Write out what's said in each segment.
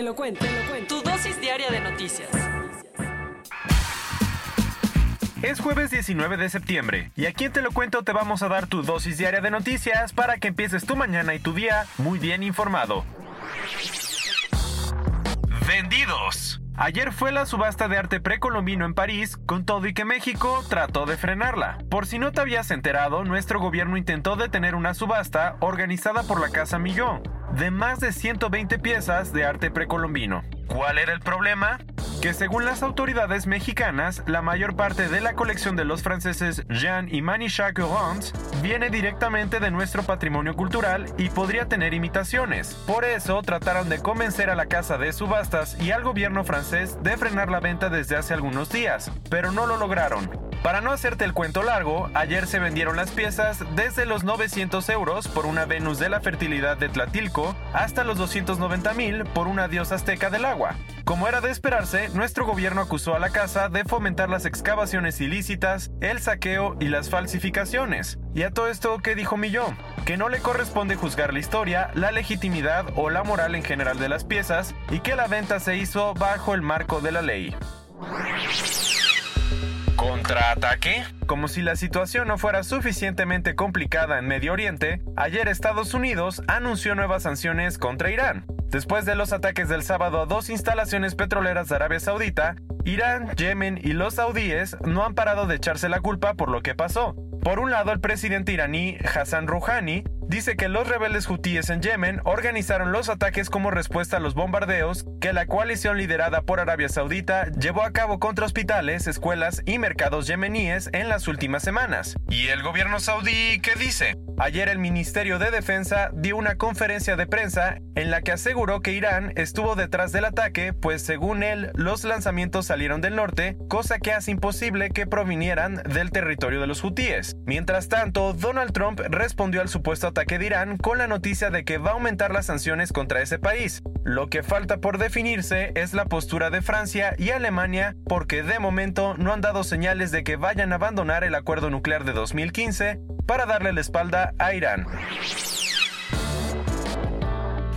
Te lo cuento, te lo cuento. Tu dosis diaria de noticias. Es jueves 19 de septiembre y aquí en Te lo cuento te vamos a dar tu dosis diaria de noticias para que empieces tu mañana y tu día muy bien informado. Vendidos. Ayer fue la subasta de arte precolombino en París, con todo y que México trató de frenarla. Por si no te habías enterado, nuestro gobierno intentó detener una subasta organizada por la Casa Millón, de más de 120 piezas de arte precolombino. ¿Cuál era el problema? Que según las autoridades mexicanas, la mayor parte de la colección de los franceses Jean y Manichac Orange viene directamente de nuestro patrimonio cultural y podría tener imitaciones. Por eso trataron de convencer a la casa de subastas y al gobierno francés de frenar la venta desde hace algunos días, pero no lo lograron. Para no hacerte el cuento largo, ayer se vendieron las piezas desde los 900 euros por una Venus de la fertilidad de Tlatilco hasta los 290 mil por una diosa azteca del agua. Como era de esperarse, nuestro gobierno acusó a la casa de fomentar las excavaciones ilícitas, el saqueo y las falsificaciones. Y a todo esto, ¿qué dijo Millón? Que no le corresponde juzgar la historia, la legitimidad o la moral en general de las piezas y que la venta se hizo bajo el marco de la ley. ¿Contraataque? Como si la situación no fuera suficientemente complicada en Medio Oriente, ayer Estados Unidos anunció nuevas sanciones contra Irán. Después de los ataques del sábado a dos instalaciones petroleras de Arabia Saudita, Irán, Yemen y los saudíes no han parado de echarse la culpa por lo que pasó. Por un lado, el presidente iraní Hassan Rouhani dice que los rebeldes hutíes en Yemen organizaron los ataques como respuesta a los bombardeos que la coalición liderada por Arabia Saudita llevó a cabo contra hospitales, escuelas y mercados yemeníes en las últimas semanas. ¿Y el gobierno saudí qué dice? Ayer el Ministerio de Defensa dio una conferencia de prensa en la que aseguró que Irán estuvo detrás del ataque, pues según él los lanzamientos salieron del norte, cosa que hace imposible que provinieran del territorio de los hutíes. Mientras tanto, Donald Trump respondió al supuesto ataque de Irán con la noticia de que va a aumentar las sanciones contra ese país. Lo que falta por definirse es la postura de Francia y Alemania porque de momento no han dado señales de que vayan a abandonar el acuerdo nuclear de 2015 para darle la espalda a Irán.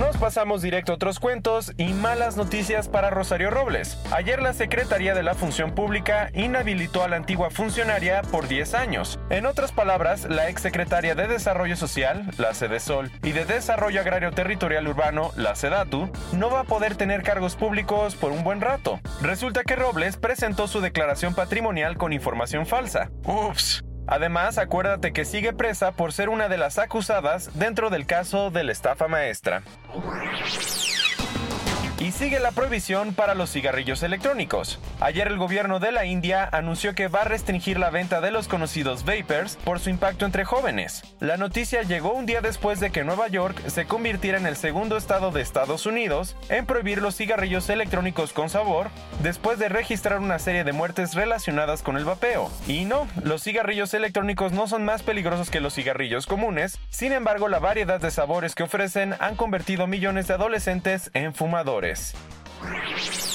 Nos pasamos directo a otros cuentos y malas noticias para Rosario Robles. Ayer la Secretaría de la Función Pública inhabilitó a la antigua funcionaria por 10 años. En otras palabras, la exsecretaria de Desarrollo Social, la CEDESOL, y de Desarrollo Agrario Territorial Urbano, la SEDATU, no va a poder tener cargos públicos por un buen rato. Resulta que Robles presentó su declaración patrimonial con información falsa. Ups. Además, acuérdate que sigue presa por ser una de las acusadas dentro del caso de la estafa maestra. Y sigue la prohibición para los cigarrillos electrónicos. Ayer el gobierno de la India anunció que va a restringir la venta de los conocidos vapers por su impacto entre jóvenes. La noticia llegó un día después de que Nueva York se convirtiera en el segundo estado de Estados Unidos en prohibir los cigarrillos electrónicos con sabor, después de registrar una serie de muertes relacionadas con el vapeo. Y no, los cigarrillos electrónicos no son más peligrosos que los cigarrillos comunes, sin embargo la variedad de sabores que ofrecen han convertido millones de adolescentes en fumadores. acontece.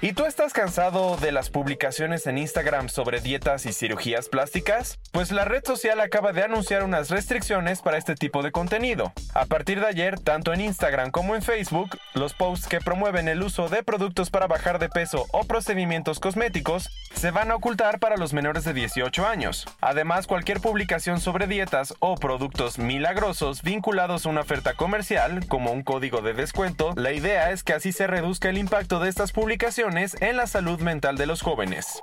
¿Y tú estás cansado de las publicaciones en Instagram sobre dietas y cirugías plásticas? Pues la red social acaba de anunciar unas restricciones para este tipo de contenido. A partir de ayer, tanto en Instagram como en Facebook, los posts que promueven el uso de productos para bajar de peso o procedimientos cosméticos se van a ocultar para los menores de 18 años. Además, cualquier publicación sobre dietas o productos milagrosos vinculados a una oferta comercial, como un código de descuento, la idea es que así se reduzca el impacto de estas publicaciones en la salud mental de los jóvenes.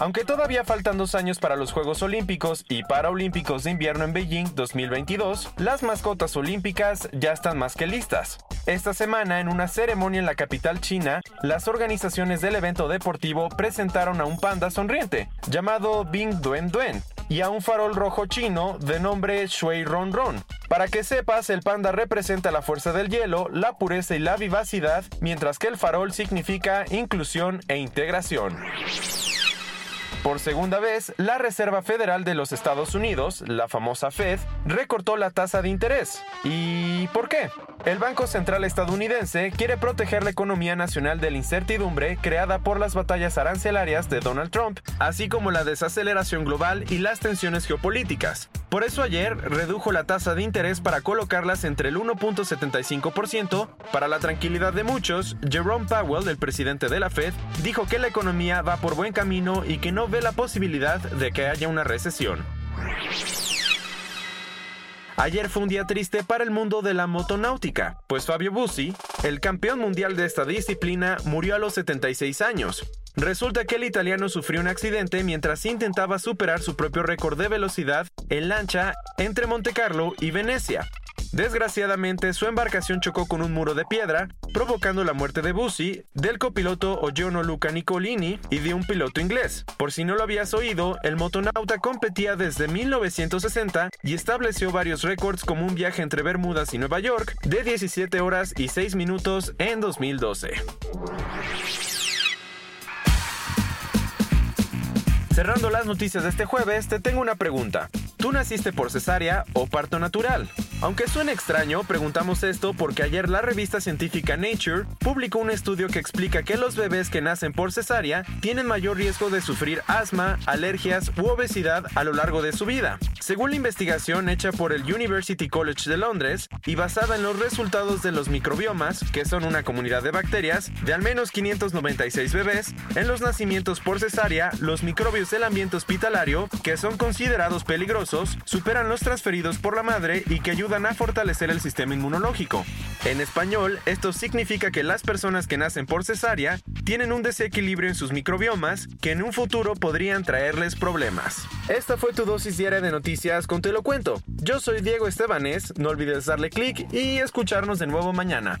Aunque todavía faltan dos años para los Juegos Olímpicos y Paraolímpicos de Invierno en Beijing 2022, las mascotas olímpicas ya están más que listas. Esta semana, en una ceremonia en la capital china, las organizaciones del evento deportivo presentaron a un panda sonriente, llamado Bing Duen Duen, y a un farol rojo chino de nombre Shui Ron Ron. Para que sepas, el panda representa la fuerza del hielo, la pureza y la vivacidad, mientras que el farol significa inclusión e integración. Por segunda vez, la Reserva Federal de los Estados Unidos, la famosa Fed, recortó la tasa de interés. ¿Y por qué? El Banco Central estadounidense quiere proteger la economía nacional de la incertidumbre creada por las batallas arancelarias de Donald Trump, así como la desaceleración global y las tensiones geopolíticas. Por eso ayer redujo la tasa de interés para colocarlas entre el 1.75%. Para la tranquilidad de muchos, Jerome Powell, el presidente de la Fed, dijo que la economía va por buen camino y que no ve la posibilidad de que haya una recesión. Ayer fue un día triste para el mundo de la motonáutica, pues Fabio Bussi, el campeón mundial de esta disciplina, murió a los 76 años. Resulta que el italiano sufrió un accidente mientras intentaba superar su propio récord de velocidad en lancha entre Monte Carlo y Venecia. Desgraciadamente, su embarcación chocó con un muro de piedra, provocando la muerte de Bussi, del copiloto Ogiono Luca Nicolini y de un piloto inglés. Por si no lo habías oído, el motonauta competía desde 1960 y estableció varios récords como un viaje entre Bermudas y Nueva York de 17 horas y 6 minutos en 2012. Cerrando las noticias de este jueves, te tengo una pregunta. ¿Tú naciste por cesárea o parto natural? Aunque suene extraño, preguntamos esto porque ayer la revista científica Nature publicó un estudio que explica que los bebés que nacen por cesárea tienen mayor riesgo de sufrir asma, alergias u obesidad a lo largo de su vida. Según la investigación hecha por el University College de Londres y basada en los resultados de los microbiomas, que son una comunidad de bacterias, de al menos 596 bebés, en los nacimientos por cesárea, los microbios del ambiente hospitalario, que son considerados peligrosos, superan los transferidos por la madre y que a fortalecer el sistema inmunológico. En español, esto significa que las personas que nacen por cesárea tienen un desequilibrio en sus microbiomas que en un futuro podrían traerles problemas. Esta fue tu dosis diaria de noticias con Te lo cuento. Yo soy Diego Estebanés, no olvides darle clic y escucharnos de nuevo mañana.